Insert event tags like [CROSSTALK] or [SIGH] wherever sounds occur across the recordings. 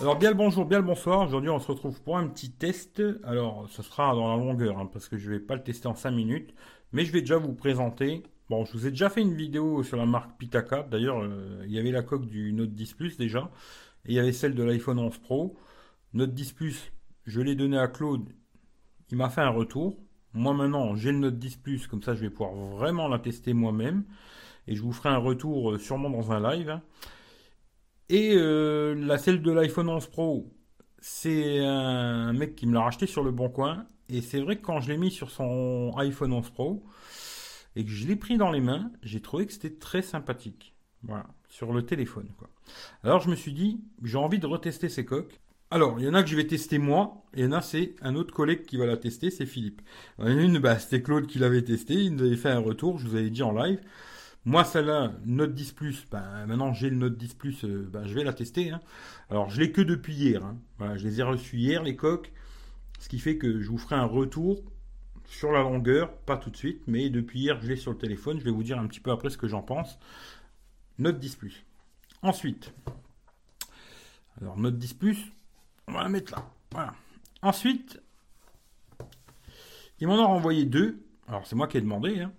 Alors bien le bonjour, bien le bonsoir. Aujourd'hui on se retrouve pour un petit test. Alors ce sera dans la longueur hein, parce que je vais pas le tester en 5 minutes. Mais je vais déjà vous présenter. Bon, je vous ai déjà fait une vidéo sur la marque Pitaka. D'ailleurs, euh, il y avait la coque du Note 10 Plus déjà. Et il y avait celle de l'iPhone 11 Pro. Note 10 Plus, je l'ai donné à Claude. Il m'a fait un retour. Moi maintenant, j'ai le Note 10 Plus. Comme ça, je vais pouvoir vraiment la tester moi-même. Et je vous ferai un retour euh, sûrement dans un live. Et euh, la celle de l'iPhone 11 Pro, c'est un mec qui me l'a racheté sur le bon coin. Et c'est vrai que quand je l'ai mis sur son iPhone 11 Pro et que je l'ai pris dans les mains, j'ai trouvé que c'était très sympathique. Voilà, sur le téléphone. Quoi. Alors je me suis dit, j'ai envie de retester ces coques. Alors, il y en a que je vais tester moi, et il y en a c'est un autre collègue qui va la tester, c'est Philippe. Une, bah, c'était Claude qui l'avait testé, il nous avait fait un retour, je vous avais dit en live. Moi, celle-là, Note 10 Plus, ben, maintenant j'ai le Note 10 Plus, euh, ben, je vais la tester. hein. Alors, je l'ai que depuis hier. hein. Je les ai reçus hier, les coques. Ce qui fait que je vous ferai un retour sur la longueur, pas tout de suite, mais depuis hier, je l'ai sur le téléphone. Je vais vous dire un petit peu après ce que j'en pense. Note 10 Plus. Ensuite, alors Note 10 Plus, on va la mettre là. Voilà. Ensuite, ils m'en ont renvoyé deux. Alors, c'est moi qui ai demandé. hein.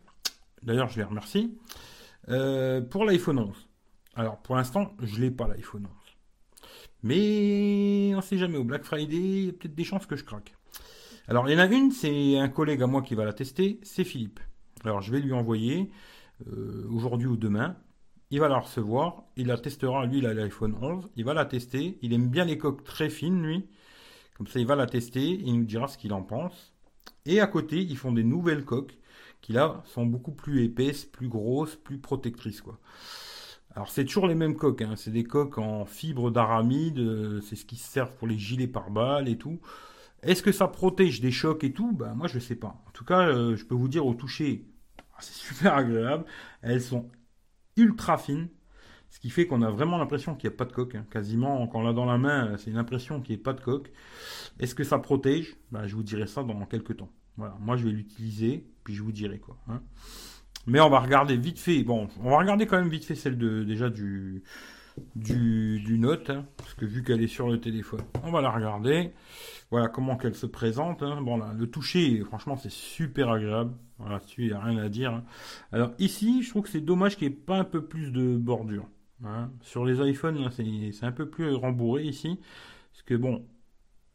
D'ailleurs, je les remercie. Euh, pour l'iPhone 11. Alors, pour l'instant, je l'ai pas l'iPhone 11. Mais on sait jamais. Au Black Friday, il y a peut-être des chances que je craque. Alors, il y en a une, c'est un collègue à moi qui va la tester. C'est Philippe. Alors, je vais lui envoyer euh, aujourd'hui ou demain. Il va la recevoir. Il la testera. Lui, il a l'iPhone 11. Il va la tester. Il aime bien les coques très fines, lui. Comme ça, il va la tester. Il nous dira ce qu'il en pense. Et à côté, ils font des nouvelles coques qui là sont beaucoup plus épaisses, plus grosses, plus protectrices quoi. Alors c'est toujours les mêmes coques, hein. c'est des coques en fibre d'aramide, euh, c'est ce qui sert pour les gilets pare-balles et tout. Est-ce que ça protège des chocs et tout? Ben moi je sais pas. En tout cas, euh, je peux vous dire au toucher, [LAUGHS] c'est super agréable. Elles sont ultra fines, ce qui fait qu'on a vraiment l'impression qu'il n'y a pas de coque. hein. Quasiment quand on l'a dans la main, c'est une impression qu'il n'y ait pas de coque. Est-ce que ça protège? Ben, Je vous dirai ça dans quelques temps. Voilà, moi je vais l'utiliser, puis je vous dirai quoi. hein. Mais on va regarder vite fait. Bon, on va regarder quand même vite fait celle de déjà du du, Note, hein, parce que vu qu'elle est sur le téléphone, on va la regarder. Voilà comment qu'elle se présente. hein. Bon là, le toucher, franchement, c'est super agréable. Voilà, dessus il n'y a rien à dire. Alors ici, je trouve que c'est dommage qu'il n'y ait pas un peu plus de bordure. Sur les iPhones, c'est un peu plus rembourré ici, parce que bon,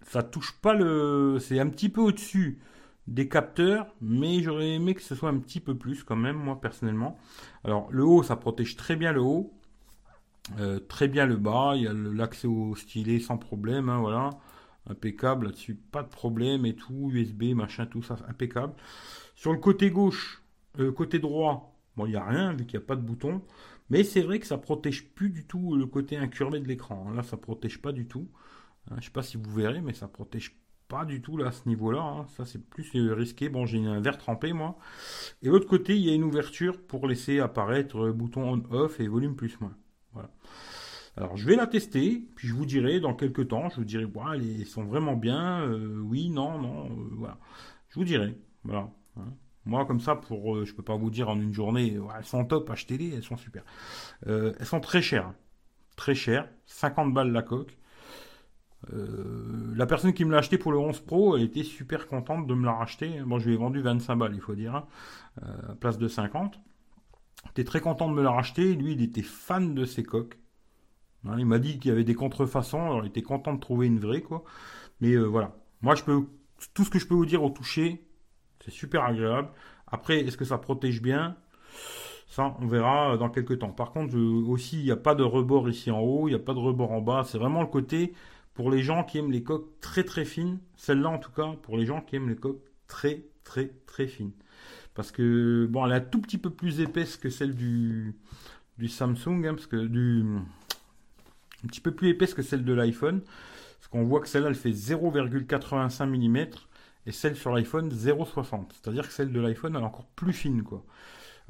ça touche pas le, c'est un petit peu au-dessus des capteurs, mais j'aurais aimé que ce soit un petit peu plus quand même, moi personnellement. Alors le haut, ça protège très bien le haut, euh, très bien le bas, il y a l'accès au stylet sans problème, hein, voilà, impeccable là-dessus, pas de problème et tout, USB, machin, tout ça, impeccable. Sur le côté gauche, euh, côté droit, bon, il n'y a rien vu qu'il n'y a pas de bouton, mais c'est vrai que ça protège plus du tout le côté incurvé de l'écran. Là, ça protège pas du tout. Hein, je sais pas si vous verrez, mais ça protège pas du tout là à ce niveau-là. hein. Ça, c'est plus euh, risqué. Bon, j'ai un verre trempé moi. Et l'autre côté, il y a une ouverture pour laisser apparaître euh, bouton on/off et volume plus-moins. Voilà. Alors, je vais la tester, puis je vous dirai dans quelques temps. Je vous dirai, voilà, elles sont vraiment bien. euh, oui, non, non, voilà. Je vous dirai. Voilà. hein. Moi, comme ça, pour, euh, je peux pas vous dire en une journée, ouais, elles sont top, achetez-les, elles sont super. Elles sont très chères, très chères, 50 balles la coque. Euh, la personne qui me l'a acheté pour le 11 Pro, elle était super contente de me la racheter. Bon, je lui ai vendu 25 balles, il faut dire, hein, euh, à place de 50. Il était très content de me la racheter. Lui, il était fan de ces coques. Hein, il m'a dit qu'il y avait des contrefaçons, alors il était content de trouver une vraie, quoi. Mais euh, voilà. Moi, je peux, tout ce que je peux vous dire au toucher, c'est super agréable. Après, est-ce que ça protège bien? Ça, on verra dans quelques temps. Par contre, aussi, il n'y a pas de rebord ici en haut, il n'y a pas de rebord en bas. C'est vraiment le côté pour les gens qui aiment les coques très très fines. Celle-là, en tout cas, pour les gens qui aiment les coques très très très fines. Parce que, bon, elle est un tout petit peu plus épaisse que celle du, Samsung, hein, parce que du, un petit peu plus épaisse que celle de l'iPhone. Parce qu'on voit que celle-là, elle fait 0,85 mm et celle sur l'iPhone 0,60. C'est-à-dire que celle de l'iPhone, elle est encore plus fine, quoi.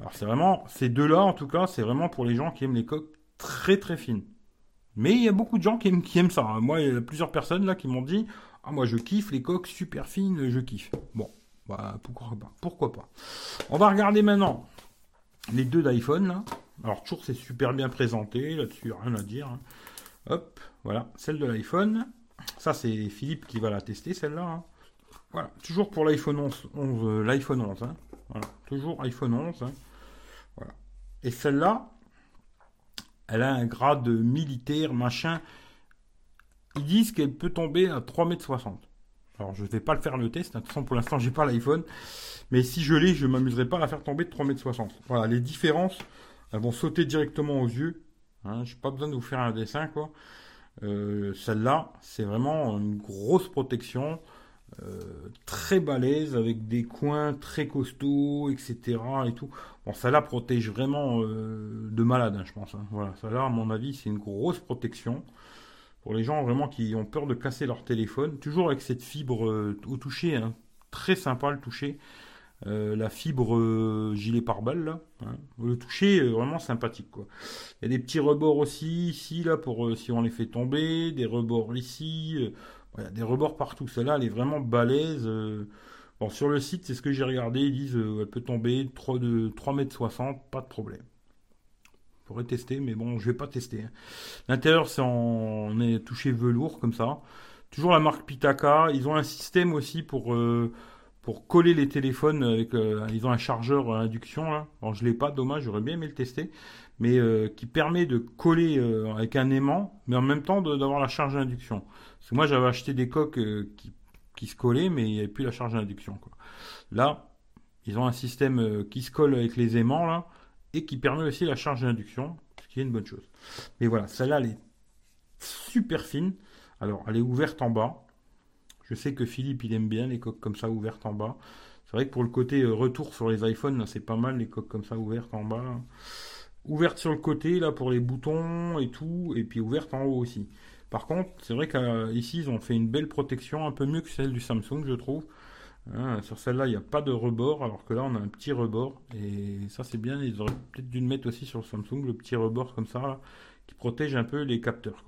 Alors c'est vraiment, ces deux-là, en tout cas, c'est vraiment pour les gens qui aiment les coques très très fines. Mais il y a beaucoup de gens qui aiment, qui aiment ça. hein. Moi, il y a plusieurs personnes là qui m'ont dit, ah moi je kiffe les coques super fines, je kiffe. Bon, bah pourquoi pas, pourquoi pas. On va regarder maintenant les deux d'iPhone. Alors toujours c'est super bien présenté, là-dessus rien à dire. hein. Hop, voilà, celle de l'iPhone. Ça, c'est Philippe qui va la tester, celle-là. Hein. Voilà, toujours pour l'iPhone 11, euh, l'iPhone 11. Hein. Voilà, toujours iPhone 11. Hein. Voilà. Et celle-là, elle a un grade militaire, machin. Ils disent qu'elle peut tomber à 3,60 m. Alors, je ne vais pas le faire le test. De toute façon, pour l'instant, j'ai pas l'iPhone. Mais si je l'ai, je m'amuserai pas à la faire tomber de 3,60 m. Voilà, les différences, elles vont sauter directement aux yeux. Hein, je n'ai pas besoin de vous faire un dessin, quoi. Euh, celle-là, c'est vraiment une grosse protection. Euh, très balèze avec des coins très costauds, etc. Et tout. Bon, ça là protège vraiment euh, de malade, hein, je pense. Hein. Voilà, ça là, à mon avis, c'est une grosse protection pour les gens vraiment qui ont peur de casser leur téléphone. Toujours avec cette fibre au toucher, hein. très sympa le toucher. Euh, la fibre euh, gilet pare-balles là. Hein. Le toucher vraiment sympathique quoi. Il y a des petits rebords aussi ici là pour euh, si on les fait tomber, des rebords ici, des rebords partout. Celle-là elle est vraiment balèze. Bon sur le site c'est ce que j'ai regardé, ils disent elle peut tomber 3 de 3 mètres 60, pas de problème. Pourrait tester mais bon je vais pas tester. Hein. L'intérieur c'est en est touché velours comme ça. Toujours la marque Pitaka. Ils ont un système aussi pour pour coller les téléphones avec euh, ils ont un chargeur induction là. Bon, je l'ai pas, dommage, j'aurais bien aimé le tester, mais euh, qui permet de coller euh, avec un aimant, mais en même temps d'avoir la charge à induction. Parce moi j'avais acheté des coques qui, se collaient, mais il n'y avait plus la charge à induction. Là, ils ont un système qui se colle avec les aimants là et qui permet aussi la charge d'induction, ce qui est une bonne chose. Mais voilà, celle-là elle est super fine. Alors, elle est ouverte en bas. Je sais que Philippe, il aime bien les coques comme ça ouvertes en bas. C'est vrai que pour le côté euh, retour sur les iPhones, c'est pas mal les coques comme ça ouvertes en bas. Ouvertes sur le côté, là, pour les boutons et tout, et puis ouvertes en haut aussi. Par contre, c'est vrai qu'ici, ils ont fait une belle protection, un peu mieux que celle du Samsung, je trouve. Hein, sur celle-là, il n'y a pas de rebord, alors que là, on a un petit rebord. Et ça, c'est bien. Ils auraient peut-être dû le mettre aussi sur le Samsung, le petit rebord comme ça, qui protège un peu les capteurs.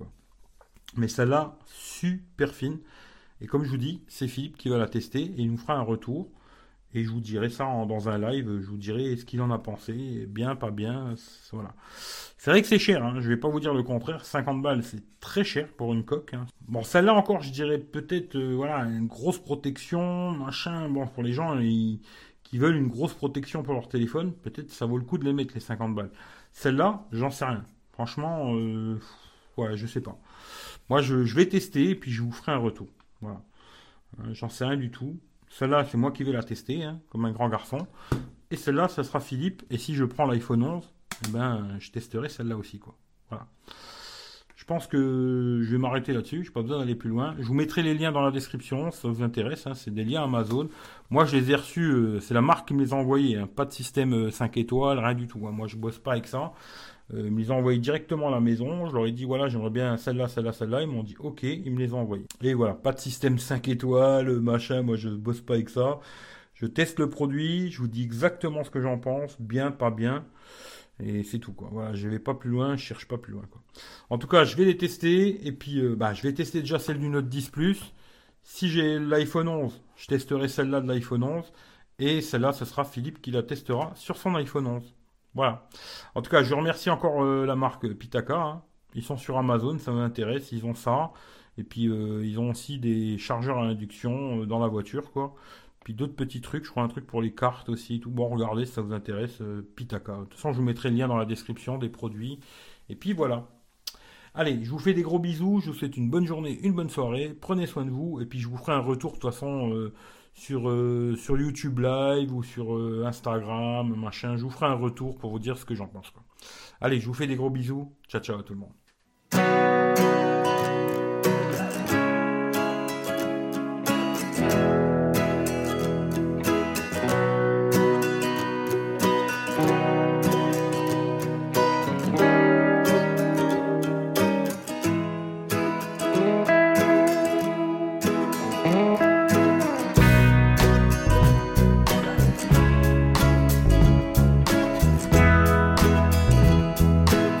Mais celle-là, super fine. Et comme je vous dis, c'est Philippe qui va la tester et il nous fera un retour. Et je vous dirai ça dans un live, je vous dirai ce qu'il en a pensé, bien, pas bien, voilà. C'est vrai que c'est cher, hein, je vais pas vous dire le contraire, 50 balles c'est très cher pour une coque. Hein. Bon, celle-là encore, je dirais peut-être, euh, voilà, une grosse protection, machin, bon, pour les gens qui veulent une grosse protection pour leur téléphone, peut-être ça vaut le coup de les mettre, les 50 balles. Celle-là, j'en sais rien. Franchement, euh, ouais, je sais pas. Moi, je, je vais tester et puis je vous ferai un retour. Voilà. Euh, j'en sais rien du tout. Celle-là, c'est moi qui vais la tester, hein, comme un grand garçon. Et celle-là, ça sera Philippe. Et si je prends l'iPhone 11, eh ben, je testerai celle-là aussi, quoi. Voilà. Je pense que je vais m'arrêter là-dessus. Je n'ai pas besoin d'aller plus loin. Je vous mettrai les liens dans la description, ça vous intéresse. Hein. c'est des liens Amazon. Moi, je les ai reçus. Euh, c'est la marque qui me les a envoyés. Hein. pas de système 5 euh, étoiles, rien du tout. Moi, je bosse pas avec ça. Euh, ils me les ont envoyés directement à la maison. Je leur ai dit voilà, j'aimerais bien celle-là, celle-là, celle-là. Ils m'ont dit ok, ils me les ont envoyés. Et voilà, pas de système 5 étoiles, machin. Moi, je bosse pas avec ça. Je teste le produit, je vous dis exactement ce que j'en pense, bien, pas bien. Et c'est tout quoi. Voilà, je vais pas plus loin, je cherche pas plus loin quoi. En tout cas, je vais les tester et puis euh, bah, je vais tester déjà celle du Note 10 Plus. Si j'ai l'iPhone 11, je testerai celle-là de l'iPhone 11 et celle-là, ce sera Philippe qui la testera sur son iPhone 11. Voilà. En tout cas, je remercie encore euh, la marque Pitaka. Hein. Ils sont sur Amazon, ça m'intéresse. Ils ont ça. Et puis, euh, ils ont aussi des chargeurs à induction dans la voiture, quoi. Puis d'autres petits trucs, je crois un truc pour les cartes aussi. Tout. Bon, regardez si ça vous intéresse, Pitaka. De toute façon, je vous mettrai le lien dans la description des produits. Et puis voilà. Allez, je vous fais des gros bisous. Je vous souhaite une bonne journée, une bonne soirée. Prenez soin de vous. Et puis, je vous ferai un retour de toute façon sur, euh, sur YouTube Live ou sur euh, Instagram, machin. Je vous ferai un retour pour vous dire ce que j'en pense. Allez, je vous fais des gros bisous. Ciao, ciao à tout le monde.